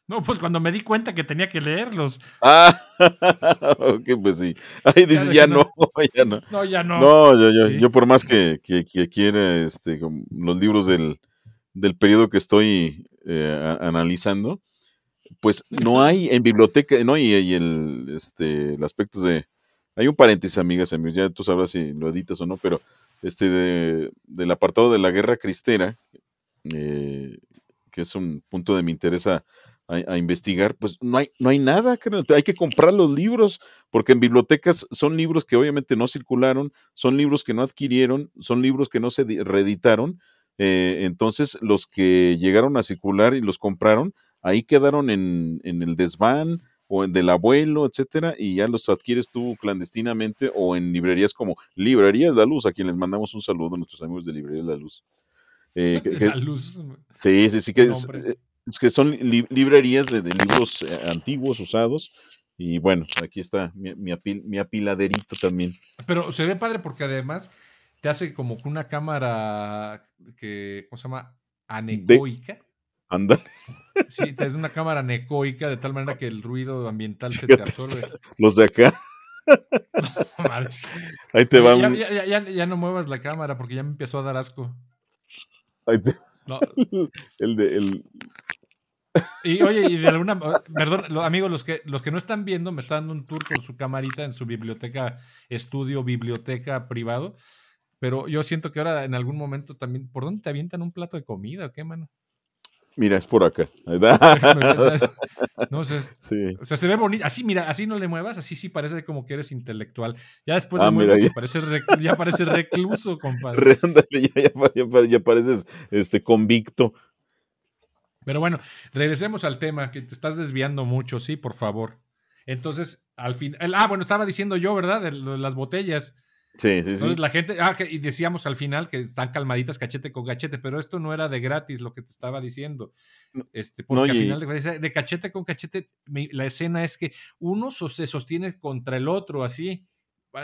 No, pues cuando me di cuenta que tenía que leerlos. Ah, <laughs> ok, pues sí. Ahí dices, ya, no, <laughs> ya no. No, ya no. No, yo, yo, por más que, que, quiera este, los libros del, del periodo que estoy eh, analizando, pues no hay en biblioteca, no, y, y el, este, el aspecto de... Hay un paréntesis, amigas, amigos, ya tú sabrás si lo editas o no, pero este de, del apartado de la guerra cristera, eh, que es un punto de mi interés a, investigar, pues no hay, no hay nada, hay que comprar los libros, porque en bibliotecas son libros que obviamente no circularon, son libros que no adquirieron, son libros que no se reeditaron, eh, entonces los que llegaron a circular y los compraron, ahí quedaron en, en el desván o del abuelo, etcétera, y ya los adquieres tú clandestinamente o en librerías como Librerías La Luz, a quien les mandamos un saludo a nuestros amigos de Librerías La Luz. Eh, <laughs> la Luz. Sí, sí, sí, que es, es que son librerías de, libros eh, antiguos, usados. Y bueno, aquí está mi, mi, apiladerito también. Pero se ve padre porque además te hace como una cámara que, ¿cómo se llama? Anecoica. Anda. Sí, es una cámara anecoica de tal manera que el ruido ambiental se te absorbe. Los de acá. <laughs> Ahí te va. Ya, ya, ya, no muevas la cámara porque ya me empezó a dar asco. Ahí te... No. <laughs> El de el, y oye, y de alguna perdón, amigos, los que, los que no están viendo, me están dando un tour con su camarita en su biblioteca, estudio, biblioteca privado. Pero yo siento que ahora en algún momento también. ¿Por dónde te avientan un plato de comida o qué, mano? Mira, es por acá. <laughs> no, o sea, o sea, se ve bonito. Así, mira, así no le muevas, así sí parece como que eres intelectual. Ya después ah, muevas ya. Parece ya parece recluso, <laughs> compadre. ya, ya, ya, pareces este, convicto. Pero bueno, regresemos al tema, que te estás desviando mucho, sí, por favor. Entonces, al final. Ah, bueno, estaba diciendo yo, ¿verdad? De, las botellas. Sí, sí, Entonces la gente, ah, y decíamos al final que están calmaditas cachete con cachete, pero esto no era de gratis lo que te estaba diciendo. Este, porque al final de, de, cachete con cachete, la escena es que uno se sostiene contra el otro, así.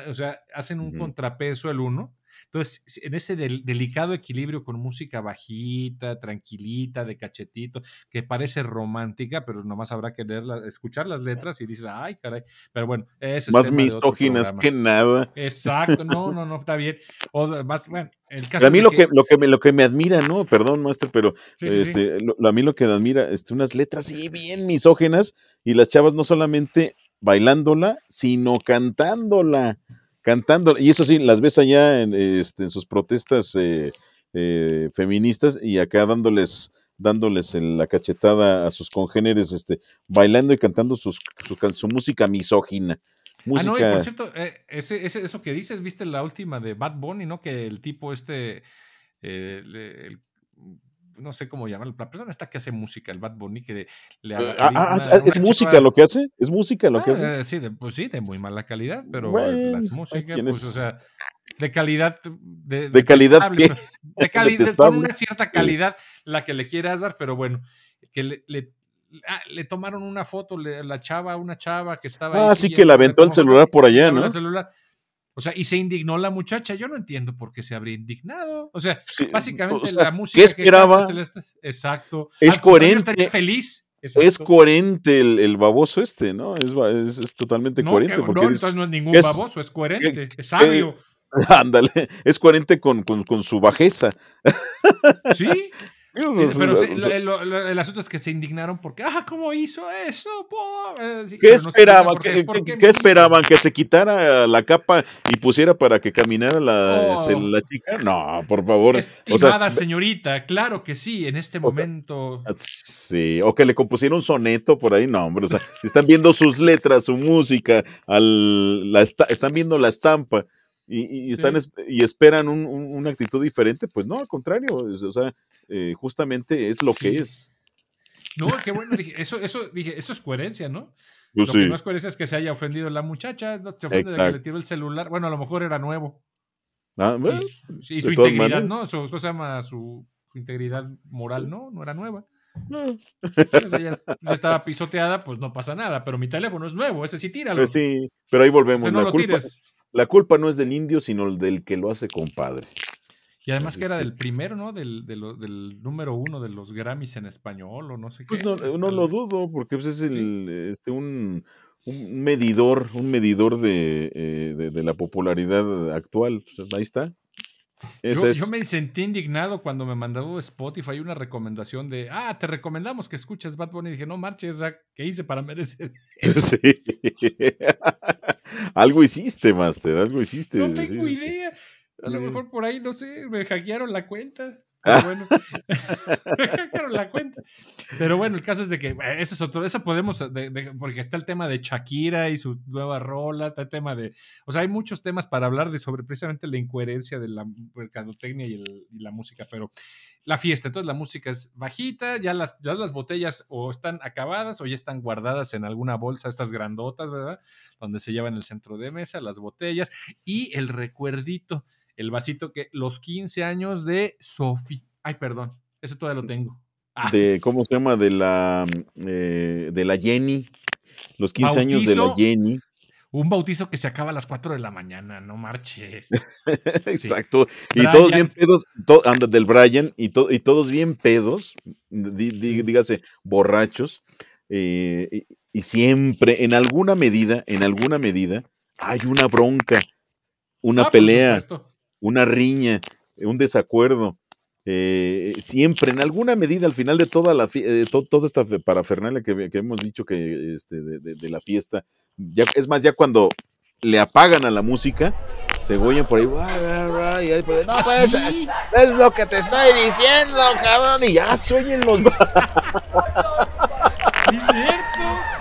O sea, hacen un contrapeso el uno entonces, en ese delicado equilibrio con música bajita, tranquilita, de cachetito, que parece romántica, pero nomás habrá que leerla, escuchar las letras y dices, ay, caray. Pero bueno, es Más misóginas que nada. Exacto, no, no, no, está bien. O más, bueno, el caso a mí lo que, lo, que me, lo que me admira, ¿no? Perdón, maestro, pero este, a mí lo que me admira, este, unas letras sí bien misógenas y las chavas no solamente bailándola, sino cantándola cantando, y eso sí, las ves allá en, este, en sus protestas eh, eh, feministas y acá dándoles dándoles la cachetada a sus congéneres, este, bailando y cantando sus, su, música misógina. Ah, no, y por cierto, eh, ese, eso que dices, viste la última de Bad Bunny, ¿no? Que el tipo este, el, no sé cómo llamarlo, la persona esta que hace música, el Bad Bunny, que le ah, ah, ah, ¿Es música lo que hace? ¿Es música lo que hace? Eh, sí, de, pues sí, de muy mala calidad, pero las músicas, pues, o sea, de calidad. De, de calidad. Pues, <laughs> de <laughs> calidad, con una cierta calidad la que le quieras dar, pero bueno, que le, le tomaron una foto, la chava, una chava que estaba. Ah, sí, que la aventó el celular por allá, ¿no? El celular. O sea, y se indignó la muchacha. Yo no entiendo por qué se habría indignado. O sea, básicamente la música ¿qué esperaba? Que exacto. Es coherente. feliz. Es coherente el, baboso este, ¿no? Es, es, totalmente coherente. no, entonces no es ningún baboso, es coherente, es sabio. <laughs> ándale, es coherente con, con, con su bajeza. Sí, pero el, asunto es que se indignaron porque, ah, ¿cómo hizo eso? Eh, ¿Qué esperaban? ¿Qué, esperaban? ¿Que se quitara la capa y pusiera para que caminara la, este, oh. chica? No, por favor. Estimada señorita, claro que sí, en este momento. sí, o que le compusiera un soneto por ahí, no, hombre, o sea, están viendo sus letras, su música, al, la están viendo la estampa y, están y esperan una actitud diferente, pues no, al contrario, o sea, eh, justamente es lo que es. No, qué bueno, dije, eso, eso, dije, eso es coherencia, ¿no? Pues lo que no es coherencia es que se haya ofendido la muchacha, se ofende de que le tiró el celular, bueno, a lo mejor era nuevo. Ah, y, su integridad, ¿no? Su, ¿Cómo se llama? Su, integridad moral, ¿no? No era nueva. ya, estaba pisoteada, pues no pasa nada, pero mi teléfono es nuevo, ese sí tíralo. Pues sí, pero ahí volvemos. la, culpa, la culpa no es del indio, sino del que lo hace compadre. Y además que era del primero, ¿no? Del, número uno de los Grammys en español o no sé pues qué. Pues no, no lo dudo, porque pues, es el, este, un, medidor, un medidor eh, de, de, la popularidad actual. Pues, ahí está. Yo, me sentí indignado cuando me mandó Spotify una recomendación de, ah, te recomendamos que escuches Bad Bunny. Y dije, no marches, ¿qué hice para merecer? <laughs> Sí. <laughs> algo hiciste, Master, algo hiciste. No tengo idea. A lo mejor por ahí, no sé, me hackearon la cuenta. Pero bueno, <laughs> la cuenta. Pero bueno, el caso es de que eso es otro, eso podemos, porque está el tema de Shakira y su nueva rola, está el tema de, o sea, hay muchos temas para hablar de sobre precisamente la incoherencia de la mercadotecnia y, y la música, pero la fiesta, entonces la música es bajita, ya las, ya las botellas o están acabadas o ya están guardadas en alguna bolsa, estas grandotas, ¿verdad? Donde se llevan el centro de mesa, las botellas y el recuerdito el vasito que los 15 años de Sofi. Ay, perdón, eso todavía lo tengo. Ah. De, ¿cómo se llama? De la, eh, de la Jenny. Los 15 años de la Jenny. Un bautizo que se acaba a las 4 de la mañana, no marches. Exacto. Y todos bien pedos, anda del Brian, y, y, todos bien pedos, dígase, borrachos. Eh, y, y siempre, en alguna medida, en alguna medida, hay una bronca, una ah, pelea una riña, un desacuerdo. Eh, siempre, en alguna medida, al final de toda la eh, toda esta parafernalia que, que, hemos dicho que este, de, la fiesta, ya, es más, ya cuando le apagan a la música, se oyen por ahí, y ahí pues, no, pues, es lo que te estoy diciendo, cabrón, y ya se oyen los. <laughs> sí, cierto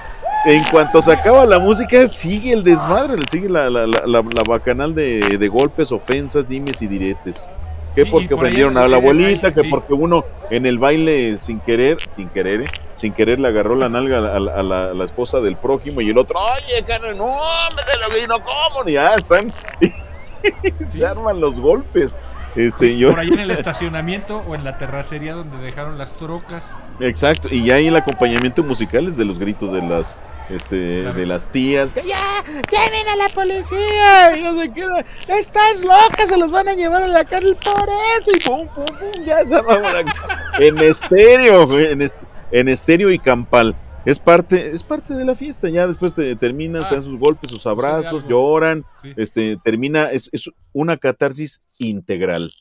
en cuanto se acaba la música, sigue el desmadre, sigue la, la, la, bacanal de, golpes, ofensas, dimes y diretes. Que porque ofendieron a la abuelita, que porque uno en el baile sin querer, sin querer, ¿eh? sin querer le agarró la nalga a, la, esposa del prójimo y el otro, oye, carnal, no, me lo no como, y ya están, <laughs> se arman los golpes. Este, Por ahí en el estacionamiento o en la terracería donde dejaron las trocas. Exacto, y ya hay el acompañamiento musical es de los gritos de las este, de las tías. ¡Ya! ¡Llamen a la policía! Y no se queda. ¡Estás loca! Se los van a llevar a la cárcel por eso. Y pum, pum, pum. Ya se <laughs> En estéreo, en, en estéreo y campal. Es parte, es parte de la fiesta. Ya después te, terminan, se dan sus golpes, sus abrazos, lloran. Este, termina, es, es una catarsis integral.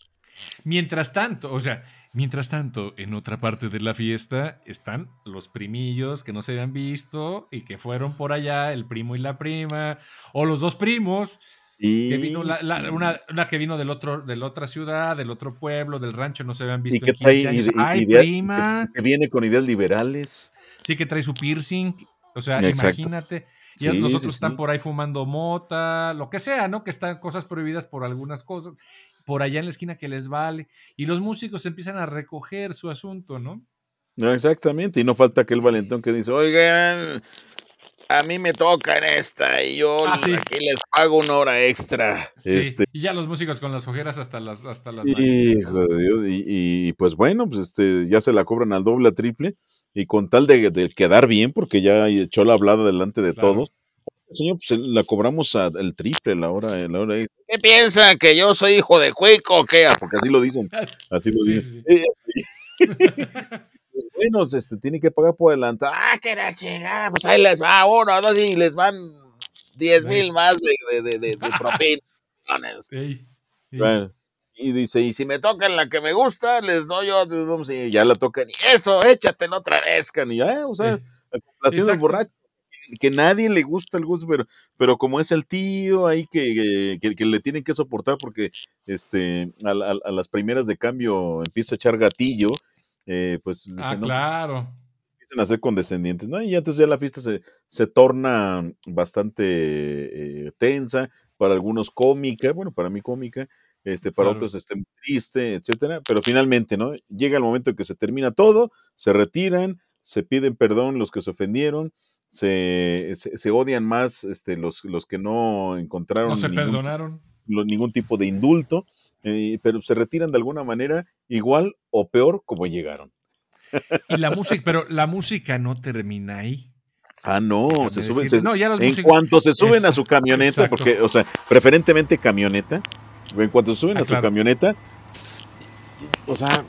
Mientras tanto, o sea, Mientras tanto, en otra parte de la fiesta están los primillos que no se habían visto y que fueron por allá, el primo y la prima, o los dos primos, que vino una, que vino del otro, de la otra ciudad, del otro pueblo, del rancho, no se habían visto en 15 años. ¡Ay, prima! Que, viene con ideas liberales. Sí, que trae su piercing. O sea, imagínate. Y los otros están por ahí fumando mota, lo que sea, ¿no? Que están cosas prohibidas por algunas cosas por allá en la esquina que les vale. Y los músicos empiezan a recoger su asunto, ¿no? No, exactamente. Y no falta aquel valentón que dice, oigan, a mí me toca en esta y yo ah, aquí les pago una hora extra. Este y ya los músicos con las ojeras hasta las hasta las Hijo de Dios. Y, pues bueno, pues este, ya se la cobran al doble, a triple. Y con tal de, quedar bien, porque ya echó la hablada delante de todos, señor, pues la cobramos al triple la hora, la hora extra. ¿Qué piensan? ¿Que yo soy hijo de cuico o qué? Porque así lo dicen. <laughs> Así lo dicen. Pues <laughs> <laughs> bueno, este, tiene que pagar por adelantado. Ah, que la chingada. Pues ahí les va uno, dos y les van diez mil más de, de, de, de propinas. <laughs> y dice, y si me tocan la que me gusta, les doy yo, y ya la tocan, y eso, échatelo otra vez, can, y ya, o sea, la complación del borracho que nadie le gusta el gusto, pero, pero como es el tío ahí que, que, le tienen que soportar porque este, a, las primeras de cambio empieza a echar gatillo, eh, pues... Ah, claro. Empiezan a ser condescendientes, ¿no? Y entonces ya la fiesta se, se torna bastante eh, tensa, para algunos cómica, bueno, para mí cómica, este, para otros este, triste, etcétera, pero finalmente, ¿no? Llega el momento en que se termina todo, se retiran, se piden perdón los que se ofendieron, se, se, odian más este, los, los que no encontraron. No se perdonaron. ningún tipo de indulto, eh, pero se retiran de alguna manera igual o peor como llegaron. Y la música, <laughs> pero la música no termina ahí. Ah, no, se suben. en cuanto se suben a su camioneta, porque, o sea, preferentemente camioneta, en cuanto suben ah, a su camioneta, o sea,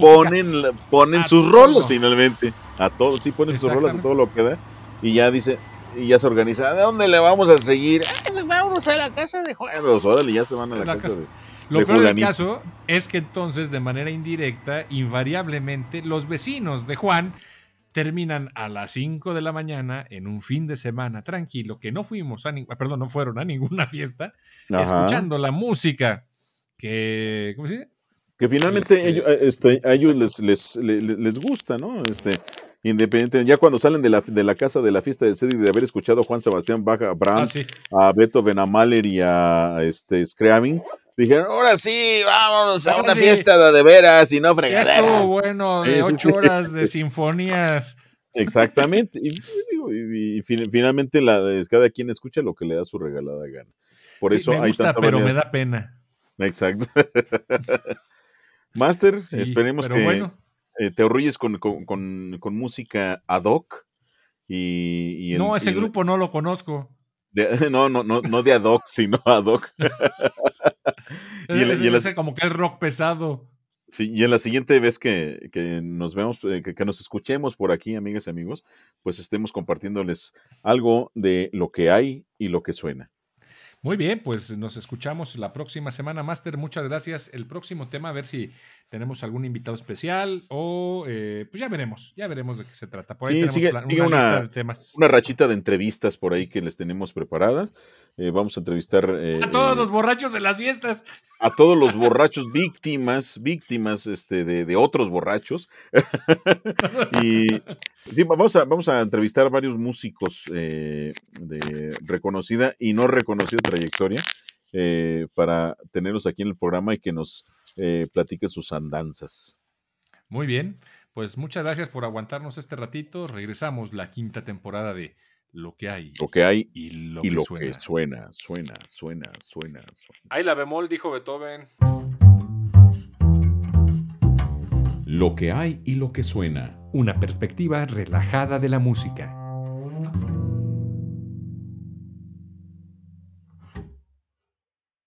ponen, ponen sus rolas finalmente. A todos, sí, ponen sus rolas a todo lo que da. Y ya dice, y ya se organiza. ¿De dónde le vamos a seguir? Ah, vamos a la casa de Juan. Órale, ya se van a la, casa, de. Lo peor del caso es que entonces, de manera indirecta, invariablemente, los vecinos de Juan terminan a las 5 de la mañana en un fin de semana tranquilo, que no fuimos a perdón, no fueron a ninguna <laughs> fiesta, escuchando la música que, ¿cómo se dice? Que finalmente este, ellos, eh, este, a ellos les, les, les, gusta, ¿no? Este, independiente, ya cuando salen de la, de la casa de la fiesta de Cedric de haber escuchado a Juan Sebastián Bach, a Brahms, ah, a Beethoven, a Mahler y a este, dijeron, ahora sí, vamos a una fiesta de, veras y no fregaderas. Estuvo bueno, de ocho horas de <laughs> sinfonías. Exactamente. Y, finalmente la, cada quien escucha lo que le da su regalada gana. Por eso me gusta, pero me da pena. Exacto. <laughs> Master, esperemos que eh, te arrulles con, música ad hoc. Y, no, ese grupo no lo conozco. <laughs> no, no, no, no de ad hoc, sino ad hoc. <laughs> y, y como que es rock pesado. Sí, y en la siguiente vez que, nos vemos, eh, que, nos escuchemos por aquí, amigas y amigos, pues estemos compartiéndoles algo de lo que hay y lo que suena. Muy bien, pues nos escuchamos la próxima semana, Master. Muchas gracias. El próximo tema, a ver si tenemos algún invitado especial o eh, pues ya veremos, ya veremos de qué se trata. Por ahí sí, tenemos una, de temas. una rachita de entrevistas por ahí que les tenemos preparadas. Eh, vamos a entrevistar eh, a todos los borrachos de las fiestas. A todos los borrachos víctimas, víctimas este, de, otros borrachos. <laughs> y sí, vamos a, vamos a entrevistar a varios músicos de reconocida y no reconocida trayectoria para tenerlos aquí en el programa y que nos eh, platique sus andanzas. Muy bien, pues muchas gracias por aguantarnos este ratito. Regresamos la quinta temporada de Lo que hay. Lo que hay y lo, que, suena. suena, suena, suena, suena, Ahí la bemol, dijo Beethoven. Lo que hay y lo que suena. Una perspectiva relajada de la música.